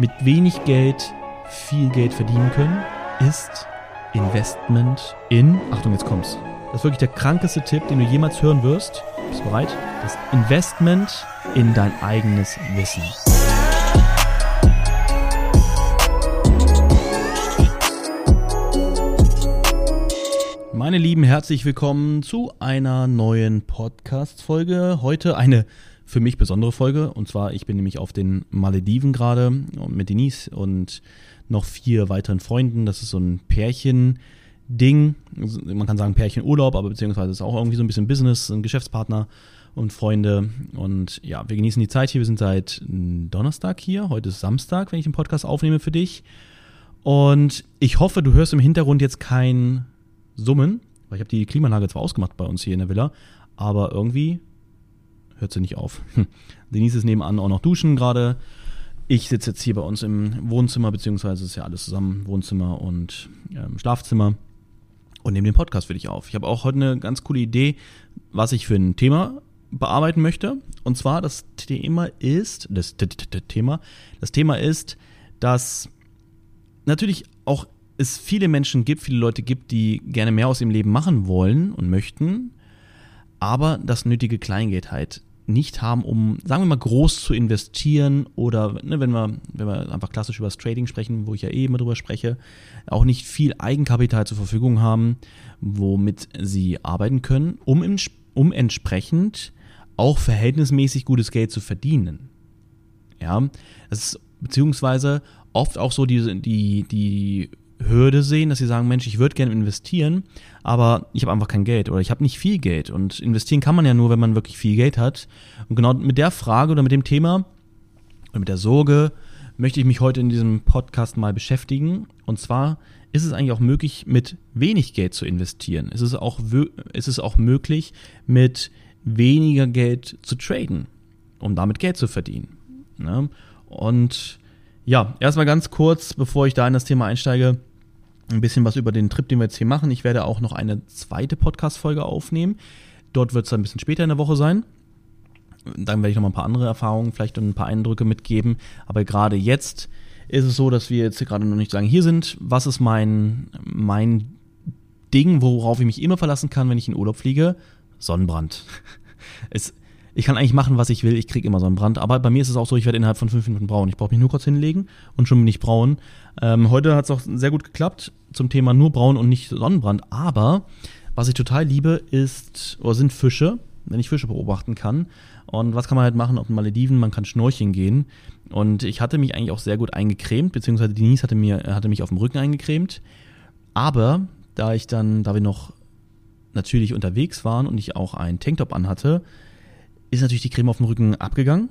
mit wenig Geld viel Geld verdienen können, ist Investment in, Achtung, jetzt kommt's. Das ist wirklich der krankeste Tipp, den du jemals hören wirst. Bist du bereit? Das Investment in dein eigenes Wissen. Meine Lieben, herzlich willkommen zu einer neuen Podcast-Folge. Heute eine für mich besondere Folge. Und zwar, ich bin nämlich auf den Malediven gerade mit Denise und noch vier weiteren Freunden. Das ist so ein Pärchen-Ding. Man kann sagen Pärchenurlaub, aber beziehungsweise ist auch irgendwie so ein bisschen Business, ein Geschäftspartner und Freunde. Und ja, wir genießen die Zeit hier. Wir sind seit Donnerstag hier. Heute ist Samstag, wenn ich den Podcast aufnehme für dich. Und ich hoffe, du hörst im Hintergrund jetzt kein Summen, weil ich habe die Klimaanlage zwar ausgemacht bei uns hier in der Villa, aber irgendwie hört sie nicht auf. Denise ist nebenan auch noch duschen gerade. Ich sitze jetzt hier bei uns im Wohnzimmer, beziehungsweise ist ja alles zusammen, Wohnzimmer und ähm, Schlafzimmer und nehme den Podcast für dich auf. Ich habe auch heute eine ganz coole Idee, was ich für ein Thema bearbeiten möchte. Und zwar das Thema ist, das Thema, das Thema ist, dass natürlich auch es viele Menschen gibt, viele Leute gibt, die gerne mehr aus ihrem Leben machen wollen und möchten, aber das nötige Kleingeld halt nicht haben, um, sagen wir mal, groß zu investieren oder ne, wenn wir, wenn wir einfach klassisch über das Trading sprechen, wo ich ja eh immer drüber spreche, auch nicht viel Eigenkapital zur Verfügung haben, womit sie arbeiten können, um, im, um entsprechend auch verhältnismäßig gutes Geld zu verdienen. Ja, das ist beziehungsweise oft auch so die, die, die Hürde sehen, dass sie sagen, Mensch, ich würde gerne investieren, aber ich habe einfach kein Geld oder ich habe nicht viel Geld. Und investieren kann man ja nur, wenn man wirklich viel Geld hat. Und genau mit der Frage oder mit dem Thema oder mit der Sorge möchte ich mich heute in diesem Podcast mal beschäftigen. Und zwar ist es eigentlich auch möglich, mit wenig Geld zu investieren. Ist es auch, ist es auch möglich, mit weniger Geld zu traden, um damit Geld zu verdienen. Ne? Und ja, erstmal ganz kurz, bevor ich da in das Thema einsteige, ein bisschen was über den Trip, den wir jetzt hier machen. Ich werde auch noch eine zweite Podcast-Folge aufnehmen. Dort wird es ein bisschen später in der Woche sein. Dann werde ich noch mal ein paar andere Erfahrungen, vielleicht ein paar Eindrücke mitgeben. Aber gerade jetzt ist es so, dass wir jetzt gerade noch nicht sagen, hier sind, was ist mein, mein Ding, worauf ich mich immer verlassen kann, wenn ich in Urlaub fliege? Sonnenbrand. Es, ich kann eigentlich machen, was ich will, ich kriege immer so einen Brand. Aber bei mir ist es auch so, ich werde innerhalb von fünf Minuten braun. Ich brauche mich nur kurz hinlegen und schon bin ich braun. Ähm, heute hat es auch sehr gut geklappt zum Thema nur braun und nicht Sonnenbrand. Aber was ich total liebe, ist oder sind Fische, wenn ich Fische beobachten kann. Und was kann man halt machen auf den Malediven? Man kann schnorcheln gehen. Und ich hatte mich eigentlich auch sehr gut eingecremt, beziehungsweise Denise hatte, mir, hatte mich auf dem Rücken eingecremt. Aber da ich dann, da wir noch natürlich unterwegs waren und ich auch einen Tanktop anhatte, ist natürlich die Creme auf dem Rücken abgegangen.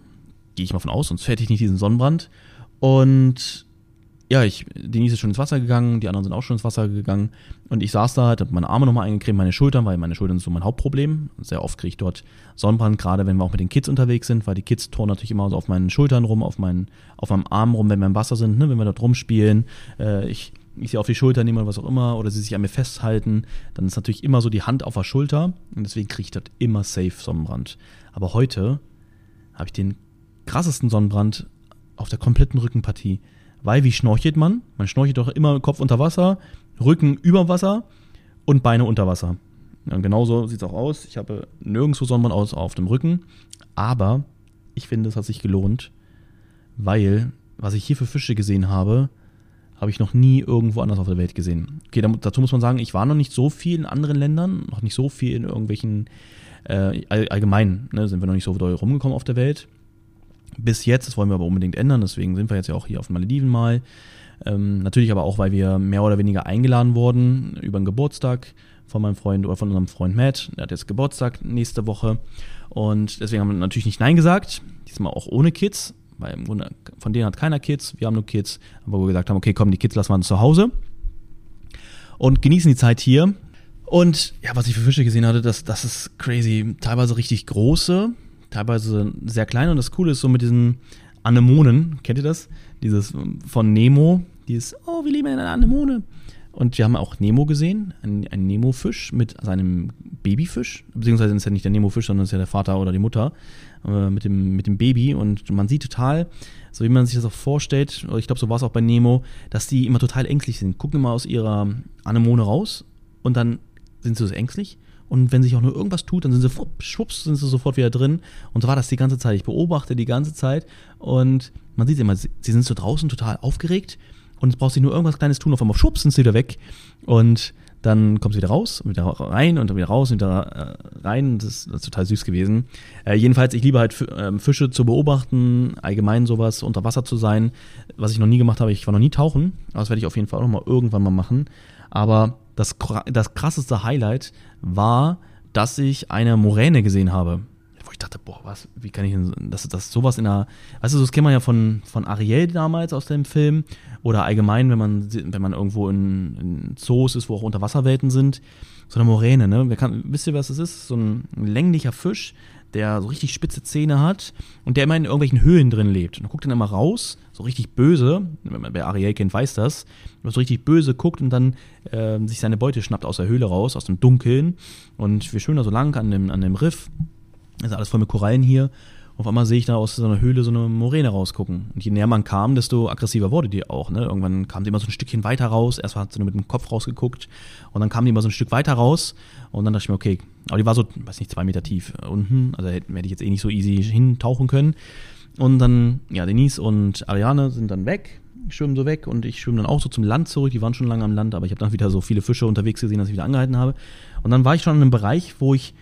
Gehe ich mal von aus, sonst hätte ich nicht diesen Sonnenbrand. Und ja, ich, Denise ist schon ins Wasser gegangen, die anderen sind auch schon ins Wasser gegangen. Und ich saß da, habe meine Arme nochmal eingecremt, meine Schultern, weil meine Schultern sind so mein Hauptproblem. Sehr oft kriege ich dort Sonnenbrand, gerade wenn wir auch mit den Kids unterwegs sind, weil die Kids turnen natürlich immer so auf meinen Schultern rum, auf, meinen, auf meinem Arm rum, wenn wir im Wasser sind, ne, wenn wir dort rumspielen. Äh, ich, ich sie auf die Schulter nehme oder was auch immer, oder sie sich an mir festhalten, dann ist natürlich immer so die Hand auf der Schulter. Und deswegen kriege ich dort immer safe Sonnenbrand. Aber heute habe ich den krassesten Sonnenbrand auf der kompletten Rückenpartie. Weil wie schnorchelt man? Man schnorchelt doch immer Kopf unter Wasser, Rücken über Wasser und Beine unter Wasser. Ja, genauso sieht es auch aus. Ich habe nirgendwo Sonnenbrand aus auf dem Rücken. Aber ich finde, es hat sich gelohnt, weil was ich hier für Fische gesehen habe, habe ich noch nie irgendwo anders auf der Welt gesehen. Okay, dazu muss man sagen, ich war noch nicht so viel in anderen Ländern, noch nicht so viel in irgendwelchen äh, allgemein ne, sind wir noch nicht so doll rumgekommen auf der Welt. Bis jetzt, das wollen wir aber unbedingt ändern, deswegen sind wir jetzt ja auch hier auf den Malediven mal. Ähm, natürlich aber auch, weil wir mehr oder weniger eingeladen wurden über einen Geburtstag von meinem Freund oder von unserem Freund Matt. Der hat jetzt Geburtstag nächste Woche. Und deswegen haben wir natürlich nicht Nein gesagt. Diesmal auch ohne Kids, weil im Grunde von denen hat keiner Kids. Wir haben nur Kids. Aber wir gesagt haben, okay, komm, die Kids lassen wir zu Hause. Und genießen die Zeit hier. Und ja, was ich für Fische gesehen hatte, das, das ist crazy. Teilweise richtig große, teilweise sehr kleine. Und das Coole ist so mit diesen Anemonen, kennt ihr das? Dieses von Nemo, dieses, oh, wir lieben eine Anemone. Und wir haben auch Nemo gesehen, ein, ein Nemo-Fisch mit seinem Babyfisch. Beziehungsweise ist ja nicht der Nemo-Fisch, sondern ist ja der Vater oder die Mutter äh, mit, dem, mit dem Baby. Und man sieht total, so wie man sich das auch vorstellt, ich glaube, so war es auch bei Nemo, dass die immer total ängstlich sind. Gucken immer aus ihrer Anemone raus und dann sind sie so ängstlich. Und wenn sich auch nur irgendwas tut, dann sind sie schwupps, sind sie sofort wieder drin. Und so war das die ganze Zeit. Ich beobachte die ganze Zeit und man sieht immer, sie sind so draußen total aufgeregt und es braucht sich nur irgendwas Kleines tun, auf einmal schwupps sind sie wieder weg. Und dann kommt sie wieder raus und wieder rein und wieder raus und wieder äh, rein. Das ist, das ist total süß gewesen. Äh, jedenfalls, ich liebe halt ähm, Fische zu beobachten, allgemein sowas, unter Wasser zu sein. Was ich noch nie gemacht habe, ich war noch nie tauchen, das werde ich auf jeden Fall auch noch mal irgendwann mal machen. Aber das, das krasseste Highlight war, dass ich eine Moräne gesehen habe ich dachte, boah, was, wie kann ich denn, das, das sowas in einer, weißt du, das kennt man ja von, von Ariel damals aus dem Film oder allgemein, wenn man, wenn man irgendwo in, in Zoos ist, wo auch Unterwasserwelten sind, so eine Moräne, ne? Kann, wisst ihr, was das ist? So ein länglicher Fisch, der so richtig spitze Zähne hat und der immer in irgendwelchen Höhlen drin lebt. Und guckt dann immer raus, so richtig böse, wer Ariel kennt, weiß das, so richtig böse guckt und dann äh, sich seine Beute schnappt aus der Höhle raus, aus dem Dunkeln. Und wir schwimmen da so lang an dem, an dem Riff ist alles voll mit Korallen hier. Auf einmal sehe ich da aus so einer Höhle so eine Moräne rausgucken. Und je näher man kam, desto aggressiver wurde die auch. Ne? Irgendwann kam die immer so ein Stückchen weiter raus. Erst hat sie nur mit dem Kopf rausgeguckt. Und dann kam die immer so ein Stück weiter raus. Und dann dachte ich mir, okay. Aber die war so, weiß nicht, zwei Meter tief unten. Also hätte ich jetzt eh nicht so easy hintauchen können. Und dann, ja, Denise und Ariane sind dann weg, schwimmen so weg und ich schwimme dann auch so zum Land zurück. Die waren schon lange am Land, aber ich habe dann wieder so viele Fische unterwegs gesehen, dass ich wieder angehalten habe. Und dann war ich schon in einem Bereich, wo ich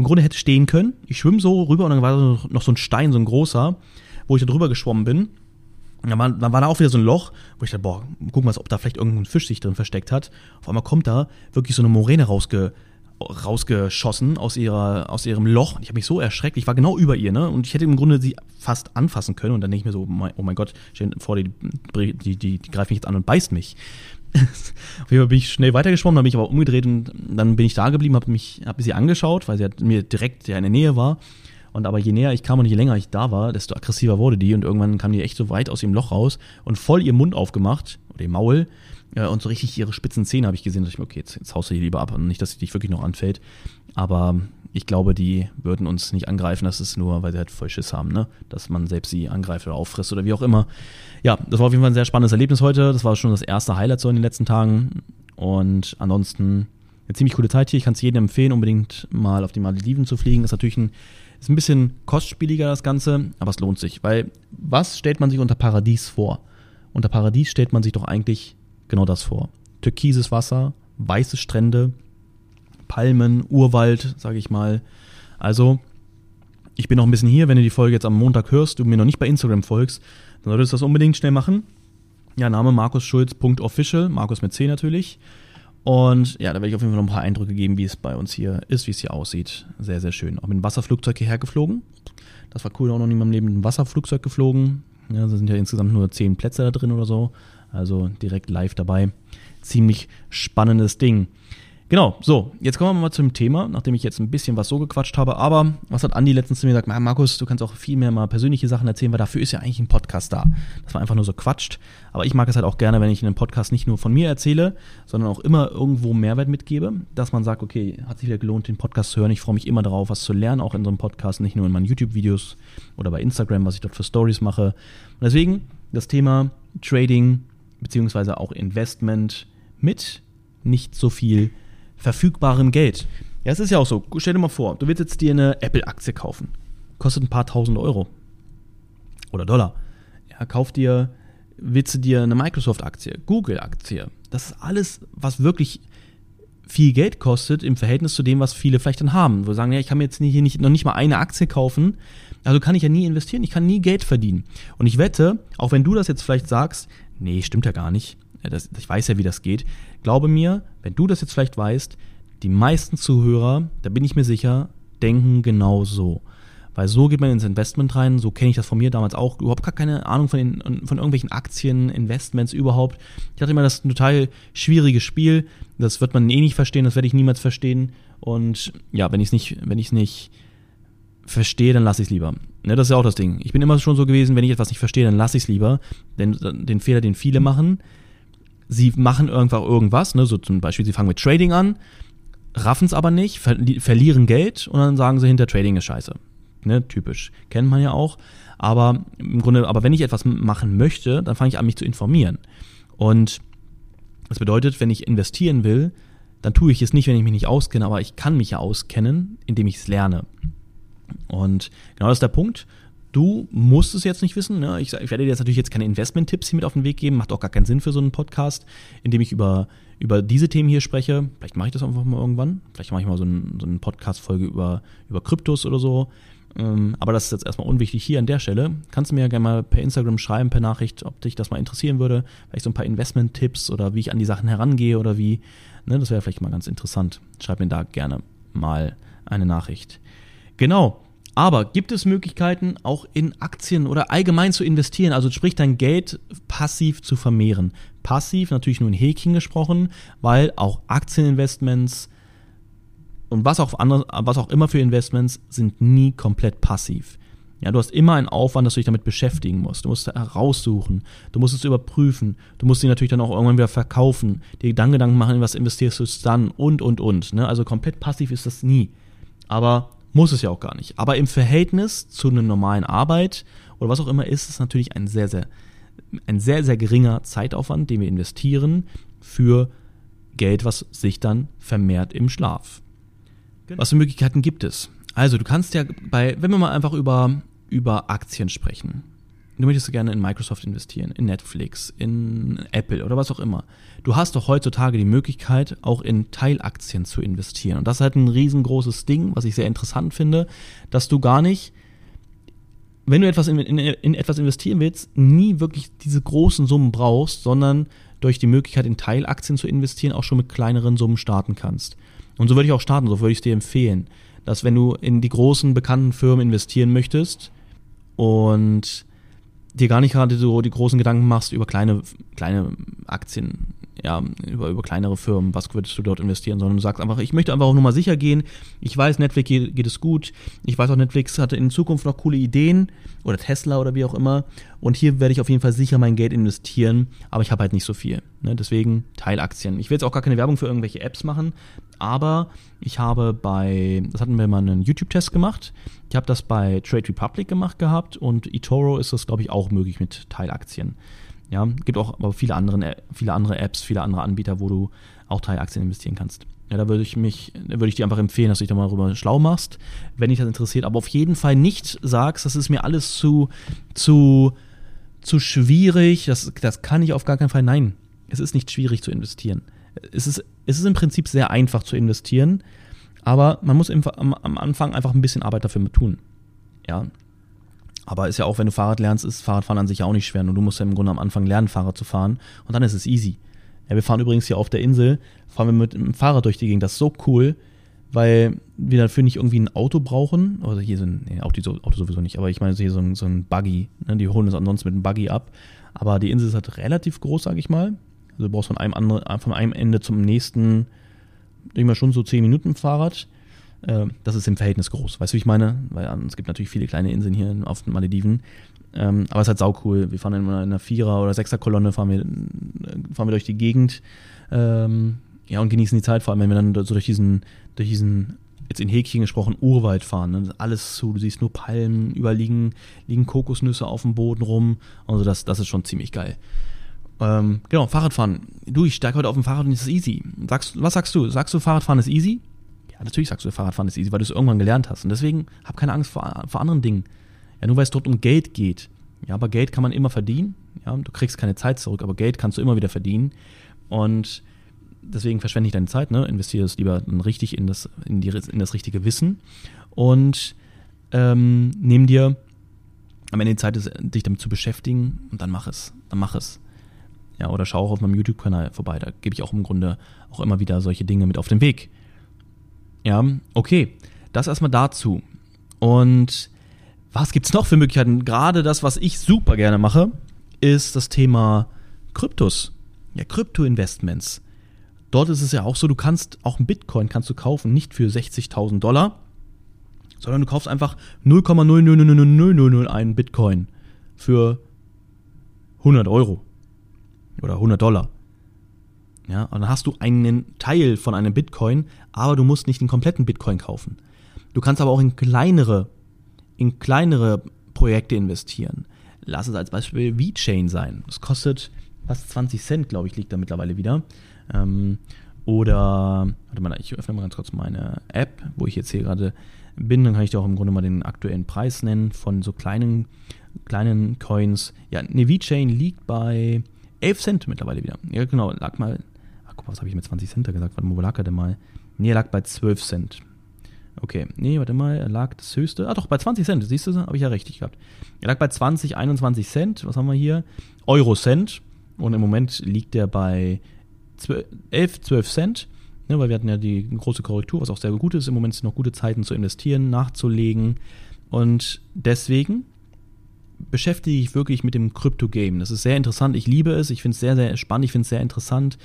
im Grunde hätte stehen können. Ich schwimme so rüber und dann war noch so ein Stein, so ein großer, wo ich da drüber geschwommen bin. Dann war, dann war da auch wieder so ein Loch, wo ich dachte, boah, wir mal, ob da vielleicht irgendein Fisch sich drin versteckt hat. Auf einmal kommt da wirklich so eine Moräne rausge, rausgeschossen aus, ihrer, aus ihrem Loch. Ich habe mich so erschreckt. Ich war genau über ihr, ne? Und ich hätte im Grunde sie fast anfassen können. Und dann denke ich mir so, oh mein Gott, stell vor, die, die, die, die greift mich jetzt an und beißt mich. Auf jeden Fall bin ich schnell weitergeschwommen, dann bin ich aber umgedreht und dann bin ich da geblieben, habe mich, habe sie angeschaut, weil sie halt mir direkt ja in der Nähe war. Und aber je näher ich kam und je länger ich da war, desto aggressiver wurde die und irgendwann kam die echt so weit aus ihrem Loch raus und voll ihr Mund aufgemacht ihr Maul äh, und so richtig ihre spitzen Zähne habe ich gesehen. Da dachte ich mir, okay, jetzt, jetzt haust du die lieber ab und nicht, dass sie dich wirklich noch anfällt. Aber ich glaube, die würden uns nicht angreifen. Das ist nur, weil sie halt voll Schiss haben, ne? Dass man selbst sie angreift oder auffrisst oder wie auch immer. Ja, das war auf jeden Fall ein sehr spannendes Erlebnis heute. Das war schon das erste Highlight so in den letzten Tagen. Und ansonsten eine ziemlich coole Zeit hier. Ich kann es jedem empfehlen, unbedingt mal auf die Malediven zu fliegen. Ist natürlich ein, ist ein bisschen kostspieliger das Ganze, aber es lohnt sich. Weil was stellt man sich unter Paradies vor? Unter Paradies stellt man sich doch eigentlich genau das vor. Türkises Wasser, weiße Strände, Palmen, Urwald, sage ich mal. Also, ich bin noch ein bisschen hier. Wenn du die Folge jetzt am Montag hörst, du mir noch nicht bei Instagram folgst, dann solltest du das unbedingt schnell machen. Ja, Name markusschulz.official, Markus mit C natürlich. Und ja, da werde ich auf jeden Fall noch ein paar Eindrücke geben, wie es bei uns hier ist, wie es hier aussieht. Sehr, sehr schön. Auch mit dem Wasserflugzeug hierher geflogen. Das war cool, auch noch nie in meinem Leben mit einem Wasserflugzeug geflogen. Ja, da sind ja insgesamt nur zehn Plätze da drin oder so. Also direkt live dabei. Ziemlich spannendes Ding. Genau, so, jetzt kommen wir mal zum Thema, nachdem ich jetzt ein bisschen was so gequatscht habe. Aber was hat Andi letztens zu mir gesagt? Markus, du kannst auch viel mehr mal persönliche Sachen erzählen, weil dafür ist ja eigentlich ein Podcast da. Das war einfach nur so quatscht. Aber ich mag es halt auch gerne, wenn ich in einem Podcast nicht nur von mir erzähle, sondern auch immer irgendwo Mehrwert mitgebe, dass man sagt, okay, hat sich wieder gelohnt, den Podcast zu hören. Ich freue mich immer darauf, was zu lernen, auch in so einem Podcast, nicht nur in meinen YouTube-Videos oder bei Instagram, was ich dort für Stories mache. Und deswegen das Thema Trading beziehungsweise auch Investment mit nicht so viel verfügbarem Geld. Ja, es ist ja auch so. Stell dir mal vor, du willst jetzt dir eine Apple-Aktie kaufen. Kostet ein paar tausend Euro. Oder Dollar. Ja, kauf dir, willst du dir eine Microsoft-Aktie, Google-Aktie. Das ist alles, was wirklich viel Geld kostet im Verhältnis zu dem, was viele vielleicht dann haben. Wo sagen, ja, ich kann mir jetzt hier nicht, noch nicht mal eine Aktie kaufen, also kann ich ja nie investieren, ich kann nie Geld verdienen. Und ich wette, auch wenn du das jetzt vielleicht sagst, nee, stimmt ja gar nicht, das, ich weiß ja, wie das geht. Glaube mir, wenn du das jetzt vielleicht weißt, die meisten Zuhörer, da bin ich mir sicher, denken genau so. Weil so geht man ins Investment rein, so kenne ich das von mir damals auch, überhaupt gar keine Ahnung von, den, von irgendwelchen Aktien, Investments überhaupt. Ich dachte immer, das ist ein total schwieriges Spiel, das wird man eh nicht verstehen, das werde ich niemals verstehen. Und ja, wenn ich es nicht, wenn ich es nicht verstehe, dann lasse ich es lieber. Ne, das ist ja auch das Ding. Ich bin immer schon so gewesen, wenn ich etwas nicht verstehe, dann lasse ich es lieber. Denn den Fehler, den viele machen, sie machen irgendwann irgendwas, ne, so zum Beispiel, sie fangen mit Trading an, raffen es aber nicht, ver verlieren Geld und dann sagen sie hinter Trading ist scheiße. Ne, typisch. Kennt man ja auch. Aber im Grunde, aber wenn ich etwas machen möchte, dann fange ich an, mich zu informieren. Und das bedeutet, wenn ich investieren will, dann tue ich es nicht, wenn ich mich nicht auskenne, aber ich kann mich ja auskennen, indem ich es lerne. Und genau das ist der Punkt. Du musst es jetzt nicht wissen. Ne? Ich, ich, werde dir jetzt natürlich jetzt keine Investment-Tipps hier mit auf den Weg geben. Macht auch gar keinen Sinn für so einen Podcast, in dem ich über, über diese Themen hier spreche. Vielleicht mache ich das einfach mal irgendwann. Vielleicht mache ich mal so, ein, so eine Podcast-Folge über, über Kryptos oder so. Ähm, aber das ist jetzt erstmal unwichtig hier an der Stelle. Kannst du mir ja gerne mal per Instagram schreiben, per Nachricht, ob dich das mal interessieren würde. Vielleicht so ein paar Investment-Tipps oder wie ich an die Sachen herangehe oder wie. Ne, das wäre vielleicht mal ganz interessant. Schreib mir da gerne mal eine Nachricht. Genau. Aber gibt es Möglichkeiten, auch in Aktien oder allgemein zu investieren? Also sprich, dein Geld passiv zu vermehren. Passiv natürlich nur in Häkchen gesprochen, weil auch Aktieninvestments und was auch, andere, was auch immer für Investments sind nie komplett passiv. Ja, du hast immer einen Aufwand, dass du dich damit beschäftigen musst. Du musst heraussuchen, du musst es überprüfen, du musst sie natürlich dann auch irgendwann wieder verkaufen, dir dann Gedanken machen, in was investierst du dann und und und. Ne? Also komplett passiv ist das nie. Aber muss es ja auch gar nicht. Aber im Verhältnis zu einer normalen Arbeit oder was auch immer ist es natürlich ein sehr, sehr, ein sehr, sehr geringer Zeitaufwand, den wir investieren für Geld, was sich dann vermehrt im Schlaf. Genau. Was für Möglichkeiten gibt es? Also, du kannst ja bei, wenn wir mal einfach über, über Aktien sprechen. Du möchtest gerne in Microsoft investieren, in Netflix, in Apple oder was auch immer. Du hast doch heutzutage die Möglichkeit, auch in Teilaktien zu investieren. Und das ist halt ein riesengroßes Ding, was ich sehr interessant finde, dass du gar nicht, wenn du etwas in, in, in etwas investieren willst, nie wirklich diese großen Summen brauchst, sondern durch die Möglichkeit, in Teilaktien zu investieren, auch schon mit kleineren Summen starten kannst. Und so würde ich auch starten, so würde ich es dir empfehlen, dass wenn du in die großen bekannten Firmen investieren möchtest und dir gar nicht gerade so die großen Gedanken machst über kleine, kleine Aktien, ja, über, über kleinere Firmen, was würdest du dort investieren, sondern du sagst einfach, ich möchte einfach auch nur mal sicher gehen. Ich weiß, Netflix geht, geht es gut. Ich weiß auch, Netflix hatte in Zukunft noch coole Ideen oder Tesla oder wie auch immer. Und hier werde ich auf jeden Fall sicher mein Geld investieren, aber ich habe halt nicht so viel. Ne? Deswegen Teilaktien. Ich will jetzt auch gar keine Werbung für irgendwelche Apps machen, aber ich habe bei, das hatten wir mal einen YouTube-Test gemacht. Ich habe das bei Trade Republic gemacht gehabt und eToro ist das, glaube ich, auch möglich mit Teilaktien. Ja, gibt auch aber viele, andere, viele andere Apps, viele andere Anbieter, wo du auch Teilaktien investieren kannst. Ja, da würde ich mich, würde ich dir einfach empfehlen, dass du dich da mal darüber schlau machst, wenn dich das interessiert. Aber auf jeden Fall nicht sagst, das ist mir alles zu, zu, zu schwierig, das, das kann ich auf gar keinen Fall. Nein, es ist nicht schwierig zu investieren. Es ist, es ist im Prinzip sehr einfach zu investieren, aber man muss im, am, am Anfang einfach ein bisschen Arbeit dafür tun. Ja, aber ist ja auch, wenn du Fahrrad lernst, ist Fahrradfahren an sich ja auch nicht schwer. Und du musst ja im Grunde am Anfang lernen, Fahrrad zu fahren. Und dann ist es easy. Ja, wir fahren übrigens hier auf der Insel, fahren wir mit dem Fahrrad durch die Gegend. Das ist so cool, weil wir dafür nicht irgendwie ein Auto brauchen. Also hier sind, nee, Auto, Auto sowieso nicht, aber ich meine, hier so ein, so ein Buggy. Ne? Die holen uns ansonsten mit einem Buggy ab. Aber die Insel ist halt relativ groß, sag ich mal. Also du brauchst von einem, andere, von einem Ende zum nächsten, denke ich mal, schon so 10 Minuten Fahrrad. Äh, das ist im Verhältnis groß. Weißt du, wie ich meine? Weil ähm, es gibt natürlich viele kleine Inseln hier auf den Malediven. Ähm, aber es ist halt saucool. Wir fahren in einer Vierer- oder Sechser-Kolonne, fahren wir, äh, fahren wir durch die Gegend. Ähm, ja, und genießen die Zeit, vor allem wenn wir dann so durch diesen, durch diesen, jetzt in Häkchen gesprochen, Urwald fahren. Ne? Alles zu, du siehst nur Palmen, überall liegen, liegen Kokosnüsse auf dem Boden rum. Also das, das ist schon ziemlich geil. Ähm, genau, Fahrradfahren. Du, ich steige heute auf dem Fahrrad und es ist easy. Sagst, was sagst du? Sagst du, Fahrradfahren ist easy? Ja, natürlich sagst du, Fahrradfahren ist easy, weil du es irgendwann gelernt hast. Und deswegen hab keine Angst vor, vor anderen Dingen. Ja, nur weil es dort um Geld geht. Ja, aber Geld kann man immer verdienen. Ja, du kriegst keine Zeit zurück, aber Geld kannst du immer wieder verdienen. Und deswegen verschwende ich deine Zeit, ne? Investiere es lieber richtig in das, in, die, in das richtige Wissen. Und ähm, nimm dir am Ende die Zeit, dich damit zu beschäftigen und dann mach es. Dann mach es. Ja, oder schau auch auf meinem YouTube-Kanal vorbei. Da gebe ich auch im Grunde auch immer wieder solche Dinge mit auf den Weg. Ja, okay. Das erstmal dazu. Und was gibt's noch für Möglichkeiten? Gerade das, was ich super gerne mache, ist das Thema Kryptos. Ja, Krypto-Investments. Dort ist es ja auch so, du kannst auch einen Bitcoin kannst du kaufen, nicht für 60.000 Dollar, sondern du kaufst einfach 0,0000001 Bitcoin für 100 Euro oder 100 Dollar. Ja, und dann hast du einen Teil von einem Bitcoin, aber du musst nicht den kompletten Bitcoin kaufen. Du kannst aber auch in kleinere, in kleinere Projekte investieren. Lass es als Beispiel VeChain sein. Das kostet fast 20 Cent, glaube ich, liegt da mittlerweile wieder. Ähm, oder, warte mal, ich öffne mal ganz kurz meine App, wo ich jetzt hier gerade bin. Dann kann ich dir auch im Grunde mal den aktuellen Preis nennen von so kleinen, kleinen Coins. Ja, eine VeChain liegt bei 11 Cent mittlerweile wieder. Ja, genau, lag mal, guck mal, was habe ich mit 20 Cent da gesagt? Warte mal, wo lag er denn mal? Nee, er lag bei 12 Cent. Okay, nee, warte mal, er lag das höchste. Ah, doch, bei 20 Cent, siehst du, habe ich ja richtig gehabt. Er lag bei 20, 21 Cent. Was haben wir hier? Euro Cent. Und im Moment liegt er bei 12, 11, 12 Cent. Ne, weil wir hatten ja die große Korrektur, was auch sehr gut ist. Im Moment sind noch gute Zeiten zu investieren, nachzulegen. Und deswegen beschäftige ich wirklich mit dem Crypto-Game. Das ist sehr interessant. Ich liebe es. Ich finde es sehr, sehr spannend. Ich finde es sehr interessant.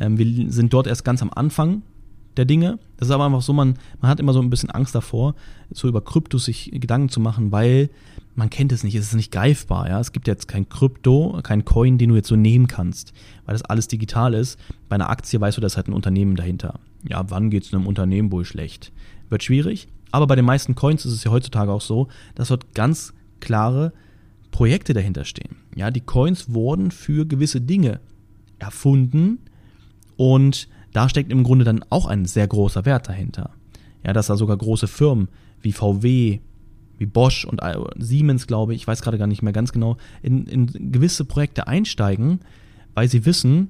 Ähm, wir sind dort erst ganz am Anfang der Dinge. Das ist aber einfach so, man, man hat immer so ein bisschen Angst davor, so über Kryptos sich Gedanken zu machen, weil man kennt es nicht, es ist nicht greifbar. Ja? Es gibt jetzt kein Krypto, kein Coin, den du jetzt so nehmen kannst, weil das alles digital ist. Bei einer Aktie weißt du, da ist halt ein Unternehmen dahinter. Ja, wann geht es einem Unternehmen wohl schlecht? Wird schwierig, aber bei den meisten Coins ist es ja heutzutage auch so, dass dort ganz klare Projekte dahinter stehen. Ja, die Coins wurden für gewisse Dinge erfunden und da steckt im Grunde dann auch ein sehr großer Wert dahinter. Ja, dass da sogar große Firmen wie VW, wie Bosch und Siemens, glaube ich, ich weiß gerade gar nicht mehr ganz genau, in, in gewisse Projekte einsteigen, weil sie wissen,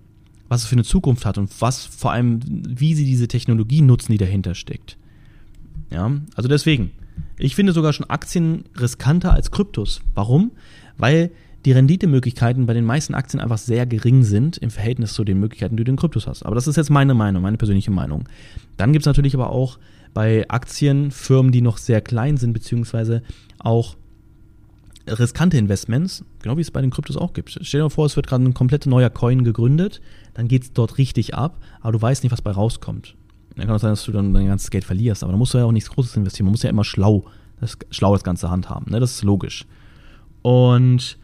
was es für eine Zukunft hat und was vor allem, wie sie diese Technologie nutzen, die dahinter steckt. Ja, also deswegen, ich finde sogar schon Aktien riskanter als Kryptos. Warum? Weil die Renditemöglichkeiten bei den meisten Aktien einfach sehr gering sind im Verhältnis zu den Möglichkeiten, die du in Kryptos hast. Aber das ist jetzt meine Meinung, meine persönliche Meinung. Dann gibt es natürlich aber auch bei Aktien Firmen, die noch sehr klein sind, beziehungsweise auch riskante Investments, genau wie es bei den Kryptos auch gibt. Stell dir mal vor, es wird gerade ein komplett neuer Coin gegründet, dann geht es dort richtig ab, aber du weißt nicht, was bei rauskommt. Dann kann es sein, dass du dann dein ganzes Geld verlierst, aber da musst du ja auch nichts Großes investieren. Man muss ja immer schlau, das, schlau das Ganze handhaben. Ne? Das ist logisch. Und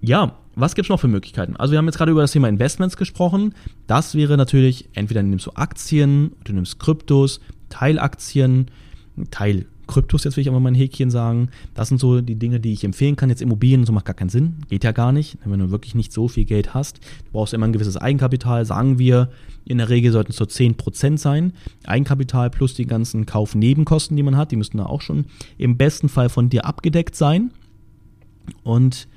ja, was gibt es noch für Möglichkeiten? Also wir haben jetzt gerade über das Thema Investments gesprochen. Das wäre natürlich, entweder nimmst du Aktien, du nimmst Kryptos, Teilaktien, Teil Kryptos, jetzt will ich aber mal ein Häkchen sagen. Das sind so die Dinge, die ich empfehlen kann. Jetzt Immobilien, so macht gar keinen Sinn. Geht ja gar nicht, wenn du wirklich nicht so viel Geld hast. Du brauchst immer ein gewisses Eigenkapital, sagen wir. In der Regel sollten es so 10% sein. Eigenkapital plus die ganzen Kaufnebenkosten, die man hat, die müssten da auch schon im besten Fall von dir abgedeckt sein. Und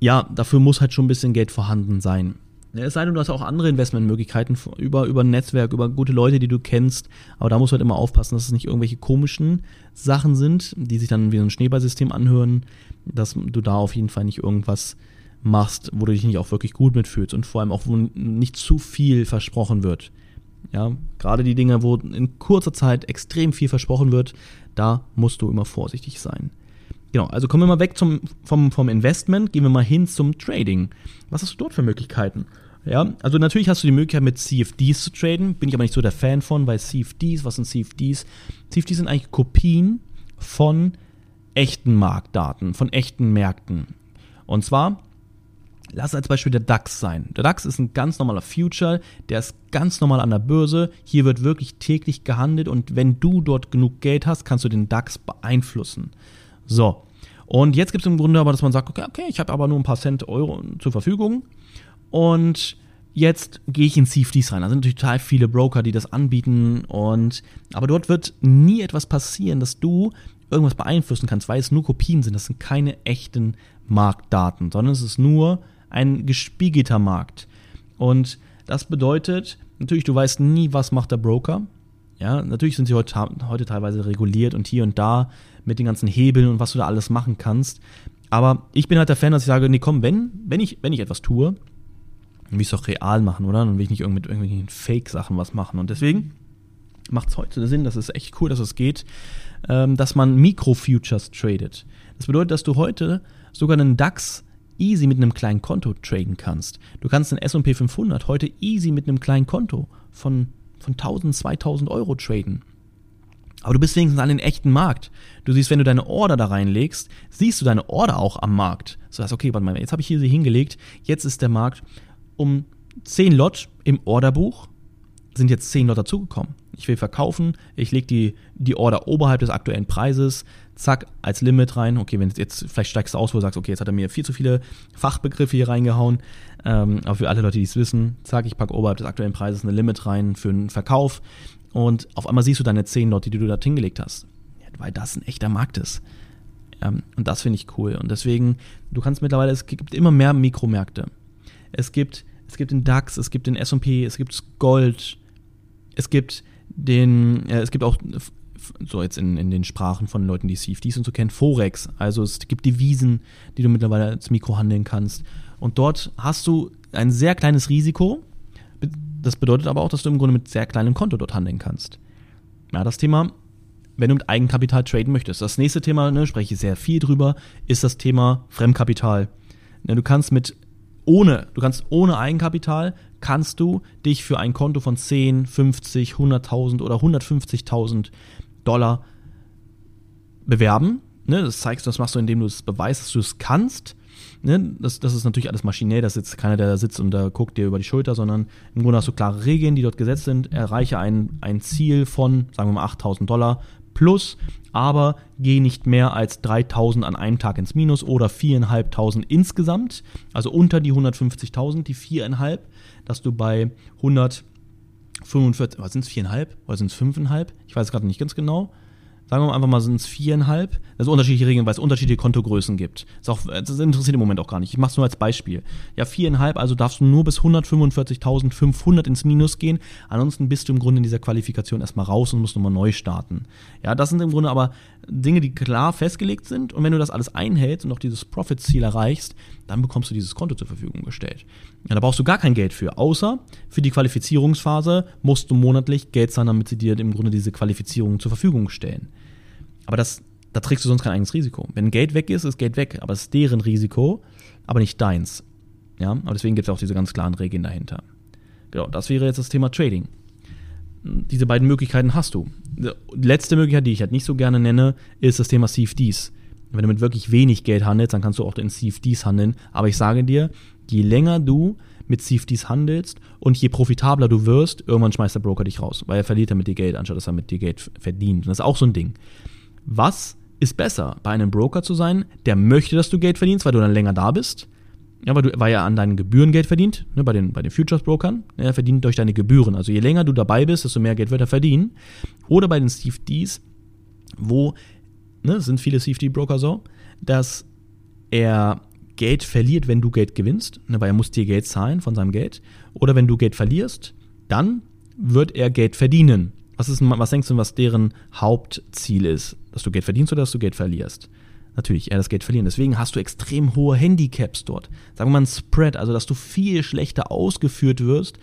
ja, dafür muss halt schon ein bisschen Geld vorhanden sein. Es sei denn, du hast auch andere Investmentmöglichkeiten über, über ein Netzwerk, über gute Leute, die du kennst. Aber da musst du halt immer aufpassen, dass es nicht irgendwelche komischen Sachen sind, die sich dann wie ein Schneeballsystem anhören, dass du da auf jeden Fall nicht irgendwas machst, wo du dich nicht auch wirklich gut mitfühlst und vor allem auch, wo nicht zu viel versprochen wird. Ja, gerade die Dinge, wo in kurzer Zeit extrem viel versprochen wird, da musst du immer vorsichtig sein. Genau, also kommen wir mal weg zum, vom, vom Investment, gehen wir mal hin zum Trading. Was hast du dort für Möglichkeiten? Ja, also natürlich hast du die Möglichkeit mit CFDs zu traden, bin ich aber nicht so der Fan von, weil CFDs, was sind CFDs? CFDs sind eigentlich Kopien von echten Marktdaten, von echten Märkten. Und zwar, lass als Beispiel der DAX sein. Der DAX ist ein ganz normaler Future, der ist ganz normal an der Börse. Hier wird wirklich täglich gehandelt und wenn du dort genug Geld hast, kannst du den DAX beeinflussen. So, und jetzt gibt es im Grunde aber, dass man sagt, okay, okay ich habe aber nur ein paar Cent Euro zur Verfügung und jetzt gehe ich in CFDs rein. Da sind natürlich total viele Broker, die das anbieten und aber dort wird nie etwas passieren, dass du irgendwas beeinflussen kannst, weil es nur Kopien sind. Das sind keine echten Marktdaten, sondern es ist nur ein gespiegelter Markt. Und das bedeutet, natürlich, du weißt nie, was macht der Broker. Ja, natürlich sind sie heute, heute teilweise reguliert und hier und da mit den ganzen Hebeln und was du da alles machen kannst. Aber ich bin halt der Fan, dass ich sage, nee, komm, wenn, wenn ich, wenn ich etwas tue, will ich es doch real machen, oder? Dann will ich nicht mit irgendwelchen Fake-Sachen was machen. Und deswegen macht es heute Sinn, das ist echt cool, dass es geht, ähm, dass man Mikro-Futures tradet. Das bedeutet, dass du heute sogar einen DAX easy mit einem kleinen Konto traden kannst. Du kannst den S&P 500 heute easy mit einem kleinen Konto von, von 1000, 2000 Euro traden. Aber du bist wenigstens an den echten Markt. Du siehst, wenn du deine Order da reinlegst, siehst du deine Order auch am Markt. So heißt, okay, warte mal, jetzt habe ich hier sie hingelegt, jetzt ist der Markt um 10 Lot im Orderbuch, sind jetzt 10 Lot dazugekommen. Ich will verkaufen, ich lege die, die Order oberhalb des aktuellen Preises, zack, als Limit rein. Okay, wenn jetzt, vielleicht steigst du aus, wo du sagst, okay, jetzt hat er mir viel zu viele Fachbegriffe hier reingehauen. Ähm, aber für alle Leute, die es wissen, zack, ich packe oberhalb des aktuellen Preises eine Limit rein für einen Verkauf. Und auf einmal siehst du deine 10 Lot, die du da hingelegt hast. Ja, weil das ein echter Markt ist. Ähm, und das finde ich cool. Und deswegen, du kannst mittlerweile, es gibt immer mehr Mikromärkte. Es gibt, es gibt den DAX, es gibt den S&P, es gibt Gold, es gibt den, äh, es gibt auch so jetzt in, in den Sprachen von Leuten, die CFDs und so kennen, Forex. Also es gibt Devisen, die du mittlerweile als Mikro handeln kannst. Und dort hast du ein sehr kleines Risiko. Das bedeutet aber auch, dass du im Grunde mit sehr kleinem Konto dort handeln kannst. Ja, das Thema wenn du mit Eigenkapital traden möchtest. Das nächste Thema, ne, spreche ich sehr viel drüber, ist das Thema Fremdkapital. Ja, du kannst mit ohne, du kannst ohne Eigenkapital, kannst du dich für ein Konto von 10, 50, 100.000 oder 150.000 Dollar bewerben. Ne, das zeigst du, das machst du, indem du es beweist, dass du es kannst. Ne, das, das ist natürlich alles maschinell, das ist jetzt keiner, der da sitzt und da guckt dir über die Schulter, sondern im Grunde hast du klare Regeln, die dort gesetzt sind. Erreiche ein, ein Ziel von, sagen wir mal, 8000 Dollar plus, aber geh nicht mehr als 3000 an einem Tag ins Minus oder 4.500 insgesamt, also unter die 150.000, die 4,5, dass du bei 145, was sind es 4,5 oder sind es 5,5? Ich weiß es gerade nicht ganz genau sagen wir mal einfach mal, sind es viereinhalb. Sind unterschiedliche Regeln, weil es unterschiedliche Kontogrößen gibt. Das, auch, das interessiert im Moment auch gar nicht. Ich mache es nur als Beispiel. Ja, viereinhalb, also darfst du nur bis 145.500 ins Minus gehen. Ansonsten bist du im Grunde in dieser Qualifikation erstmal raus und musst nochmal neu starten. Ja, das sind im Grunde aber Dinge, die klar festgelegt sind. Und wenn du das alles einhältst und auch dieses Profit-Ziel erreichst, dann bekommst du dieses Konto zur Verfügung gestellt. Ja, da brauchst du gar kein Geld für, außer für die Qualifizierungsphase musst du monatlich Geld zahlen, damit sie dir im Grunde diese Qualifizierung zur Verfügung stellen. Aber das, da trägst du sonst kein eigenes Risiko. Wenn Geld weg ist, ist Geld weg, aber es ist deren Risiko, aber nicht deins. Ja, aber deswegen gibt es auch diese ganz klaren Regeln dahinter. Genau, das wäre jetzt das Thema Trading. Diese beiden Möglichkeiten hast du. Die letzte Möglichkeit, die ich halt nicht so gerne nenne, ist das Thema CFDs. Wenn du mit wirklich wenig Geld handelst, dann kannst du auch in CFDs handeln. Aber ich sage dir, je länger du mit CFDs handelst und je profitabler du wirst, irgendwann schmeißt der Broker dich raus, weil er verliert damit dir Geld, anstatt dass er mit dir Geld verdient. Und das ist auch so ein Ding. Was ist besser, bei einem Broker zu sein, der möchte, dass du Geld verdienst, weil du dann länger da bist? Ja, weil, du, weil er an deinen Gebühren Geld verdient, ne, bei den, bei den Futures-Brokern. Er verdient durch deine Gebühren. Also je länger du dabei bist, desto mehr Geld wird er verdienen. Oder bei den CFDs, wo, ne, sind viele CFD-Broker so, dass er Geld verliert, wenn du Geld gewinnst, ne, weil er muss dir Geld zahlen von seinem Geld. Oder wenn du Geld verlierst, dann wird er Geld verdienen. Was, ist, was denkst du, was deren Hauptziel ist? Dass du Geld verdienst oder dass du Geld verlierst? Natürlich, eher das Geld verlieren. Deswegen hast du extrem hohe Handicaps dort. Sagen wir mal ein Spread, also dass du viel schlechter ausgeführt wirst,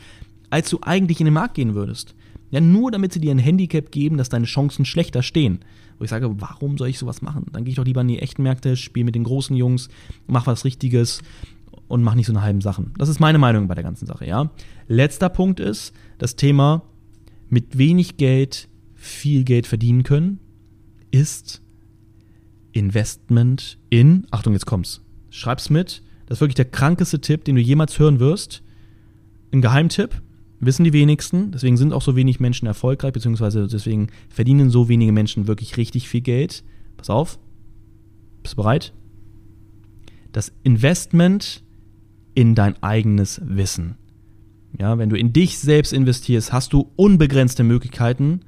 als du eigentlich in den Markt gehen würdest. Ja, nur damit sie dir ein Handicap geben, dass deine Chancen schlechter stehen. Wo ich sage, warum soll ich sowas machen? Dann gehe ich doch lieber in die echten Märkte, spiele mit den großen Jungs, mach was Richtiges und mach nicht so eine halben Sachen. Das ist meine Meinung bei der ganzen Sache, ja. Letzter Punkt ist das Thema mit wenig Geld viel Geld verdienen können, ist Investment in, Achtung, jetzt kommt's, schreib's mit, das ist wirklich der krankeste Tipp, den du jemals hören wirst. Ein Geheimtipp, wissen die wenigsten, deswegen sind auch so wenig Menschen erfolgreich, beziehungsweise deswegen verdienen so wenige Menschen wirklich richtig viel Geld. Pass auf, bist du bereit? Das Investment in dein eigenes Wissen. Ja, wenn du in dich selbst investierst, hast du unbegrenzte Möglichkeiten,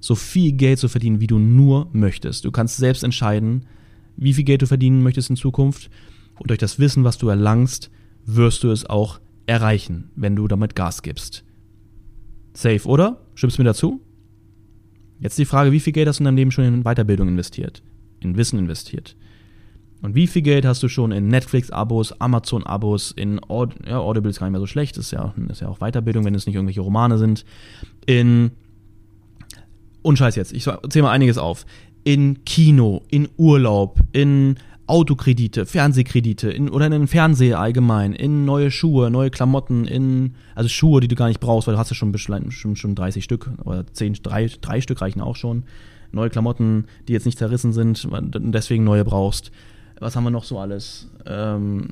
so viel Geld zu verdienen, wie du nur möchtest. Du kannst selbst entscheiden, wie viel Geld du verdienen möchtest in Zukunft. Und durch das Wissen, was du erlangst, wirst du es auch erreichen, wenn du damit Gas gibst. Safe, oder? Stimmst du mir dazu? Jetzt die Frage, wie viel Geld hast du in deinem Leben schon in Weiterbildung investiert? In Wissen investiert? Und wie viel Geld hast du schon in Netflix-Abos, Amazon-Abos, in Aud ja, Audible ist gar nicht mehr so schlecht, ist ja, ist ja auch Weiterbildung, wenn es nicht irgendwelche Romane sind. In und scheiß jetzt, ich zähle mal einiges auf. In Kino, in Urlaub, in Autokredite, Fernsehkredite in, oder in den Fernseher allgemein, in neue Schuhe, neue Klamotten, in also Schuhe, die du gar nicht brauchst, weil du hast ja schon, schon, schon 30 Stück oder 10, drei, drei Stück reichen auch schon. Neue Klamotten, die jetzt nicht zerrissen sind und deswegen neue brauchst was haben wir noch so alles? Ähm,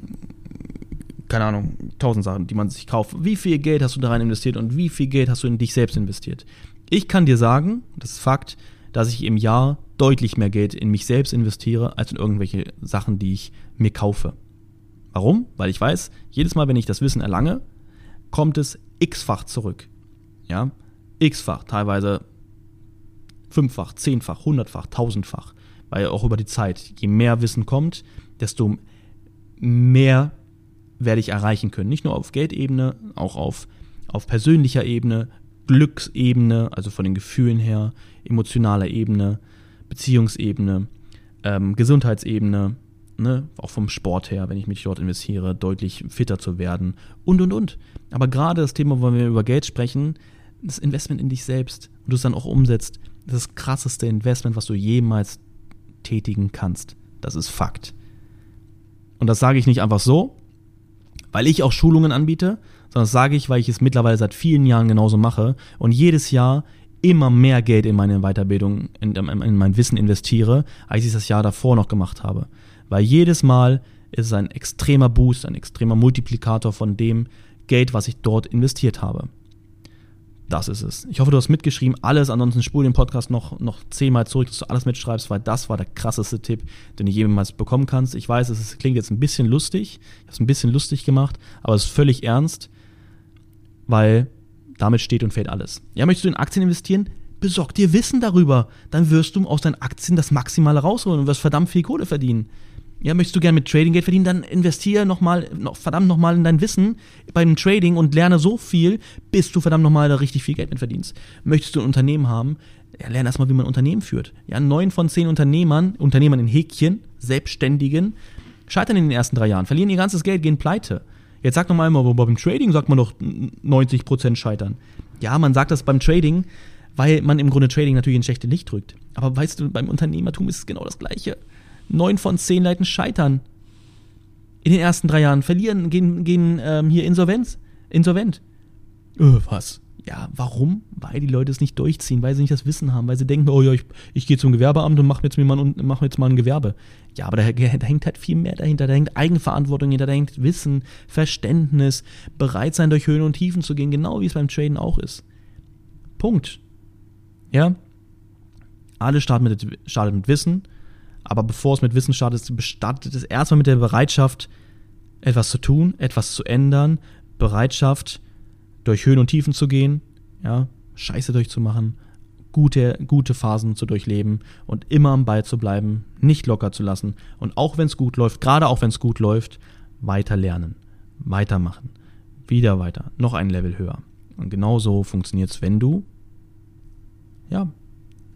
keine Ahnung, tausend Sachen, die man sich kauft. Wie viel Geld hast du da rein investiert und wie viel Geld hast du in dich selbst investiert? Ich kann dir sagen, das ist Fakt, dass ich im Jahr deutlich mehr Geld in mich selbst investiere, als in irgendwelche Sachen, die ich mir kaufe. Warum? Weil ich weiß, jedes Mal, wenn ich das Wissen erlange, kommt es x-fach zurück. Ja, x-fach, teilweise fünffach, zehnfach, hundertfach, tausendfach. Weil auch über die Zeit, je mehr Wissen kommt, desto mehr werde ich erreichen können. Nicht nur auf Geldebene, auch auf, auf persönlicher Ebene, Glücksebene, also von den Gefühlen her, emotionaler Ebene, Beziehungsebene, ähm, Gesundheitsebene, ne, auch vom Sport her, wenn ich mich dort investiere, deutlich fitter zu werden und und und. Aber gerade das Thema, wo wir über Geld sprechen, das Investment in dich selbst und du es dann auch umsetzt, das ist das krasseste Investment, was du jemals tätigen kannst. Das ist Fakt. Und das sage ich nicht einfach so, weil ich auch Schulungen anbiete, sondern das sage ich, weil ich es mittlerweile seit vielen Jahren genauso mache und jedes Jahr immer mehr Geld in meine Weiterbildung, in, in mein Wissen investiere, als ich das Jahr davor noch gemacht habe. Weil jedes Mal ist es ein extremer Boost, ein extremer Multiplikator von dem Geld, was ich dort investiert habe. Das ist es. Ich hoffe, du hast mitgeschrieben. Alles, ansonsten spul den Podcast noch, noch zehnmal zurück, dass du alles mitschreibst, weil das war der krasseste Tipp, den du jemals bekommen kannst. Ich weiß, es klingt jetzt ein bisschen lustig. Ich habe es ein bisschen lustig gemacht, aber es ist völlig ernst, weil damit steht und fällt alles. Ja, möchtest du in Aktien investieren? Besorg dir Wissen darüber. Dann wirst du aus deinen Aktien das Maximale rausholen und wirst verdammt viel Kohle verdienen. Ja, möchtest du gerne mit Trading Geld verdienen, dann investiere nochmal, noch, verdammt nochmal in dein Wissen beim Trading und lerne so viel, bis du verdammt nochmal da richtig viel Geld mit verdienst. Möchtest du ein Unternehmen haben, ja, lerne erstmal, wie man ein Unternehmen führt. Ja, neun von zehn Unternehmern, Unternehmern in Häkchen, Selbstständigen, scheitern in den ersten drei Jahren, verlieren ihr ganzes Geld, gehen pleite. Jetzt sag noch mal immer, beim Trading sagt man doch 90% scheitern. Ja, man sagt das beim Trading, weil man im Grunde Trading natürlich in schlechte Licht drückt. Aber weißt du, beim Unternehmertum ist es genau das Gleiche neun von zehn Leuten scheitern. In den ersten drei Jahren verlieren, gehen, gehen ähm, hier Insolvenz, insolvent. Öh, was? Ja, warum? Weil die Leute es nicht durchziehen, weil sie nicht das Wissen haben, weil sie denken, oh ja, ich, ich gehe zum Gewerbeamt und mache jetzt, mach jetzt mal ein Gewerbe. Ja, aber da, da, hängt halt viel mehr dahinter. Da hängt Eigenverantwortung hinter, da hängt Wissen, Verständnis, bereit sein, durch Höhen und Tiefen zu gehen, genau wie es beim Traden auch ist. Punkt. Ja? Alles startet mit, startet mit Wissen aber bevor es mit Wissen startet, startet es erstmal mit der Bereitschaft, etwas zu tun, etwas zu ändern, Bereitschaft, durch Höhen und Tiefen zu gehen, ja, Scheiße durchzumachen, gute, gute Phasen zu durchleben und immer am Ball zu bleiben, nicht locker zu lassen und auch wenn es gut läuft, gerade auch wenn es gut läuft, weiter lernen, weitermachen, wieder weiter, noch ein Level höher. Und genau so funktioniert es, wenn du ja,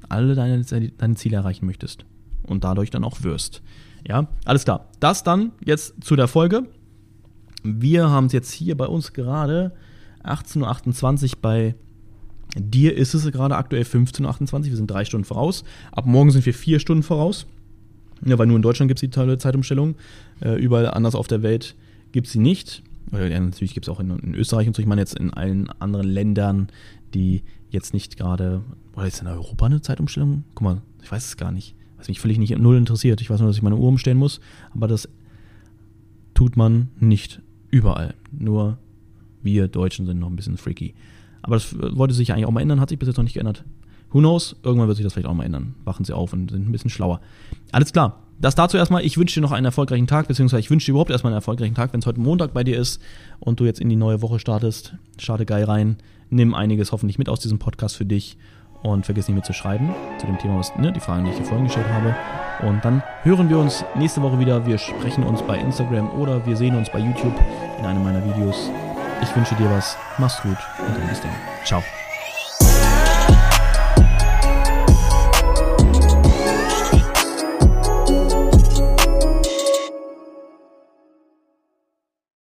alle deine, deine Ziele erreichen möchtest und dadurch dann auch wirst. Ja, alles klar. Das dann jetzt zu der Folge. Wir haben es jetzt hier bei uns gerade 18.28 Uhr bei dir ist es gerade aktuell 15.28 Uhr. Wir sind drei Stunden voraus. Ab morgen sind wir vier Stunden voraus. Ja, weil nur in Deutschland gibt es die Zeitumstellung. Äh, überall anders auf der Welt gibt es sie nicht. Oder, ja, natürlich gibt es auch in, in, Österreich und so. Ich meine jetzt in allen anderen Ländern, die jetzt nicht gerade. Oder ist in Europa eine Zeitumstellung? Guck mal, ich weiß es gar nicht was mich völlig nicht null interessiert. Ich weiß nur, dass ich meine Uhr umstellen muss, aber das tut man nicht überall. Nur wir Deutschen sind noch ein bisschen freaky. Aber das wollte sich eigentlich auch mal ändern, hat sich bis jetzt noch nicht geändert. Who knows? Irgendwann wird sich das vielleicht auch mal ändern. Wachen sie auf und sind ein bisschen schlauer. Alles klar. Das dazu erstmal. Ich wünsche dir noch einen erfolgreichen Tag, beziehungsweise ich wünsche dir überhaupt erstmal einen erfolgreichen Tag, wenn es heute Montag bei dir ist und du jetzt in die neue Woche startest. Starte geil rein. Nimm einiges hoffentlich mit aus diesem Podcast für dich und vergiss nicht mitzuschreiben zu dem Thema, was, ne, die Fragen, die ich hier vorhin gestellt habe. Und dann hören wir uns nächste Woche wieder. Wir sprechen uns bei Instagram oder wir sehen uns bei YouTube in einem meiner Videos. Ich wünsche dir was. Mach's gut und dann bis dann. Ciao.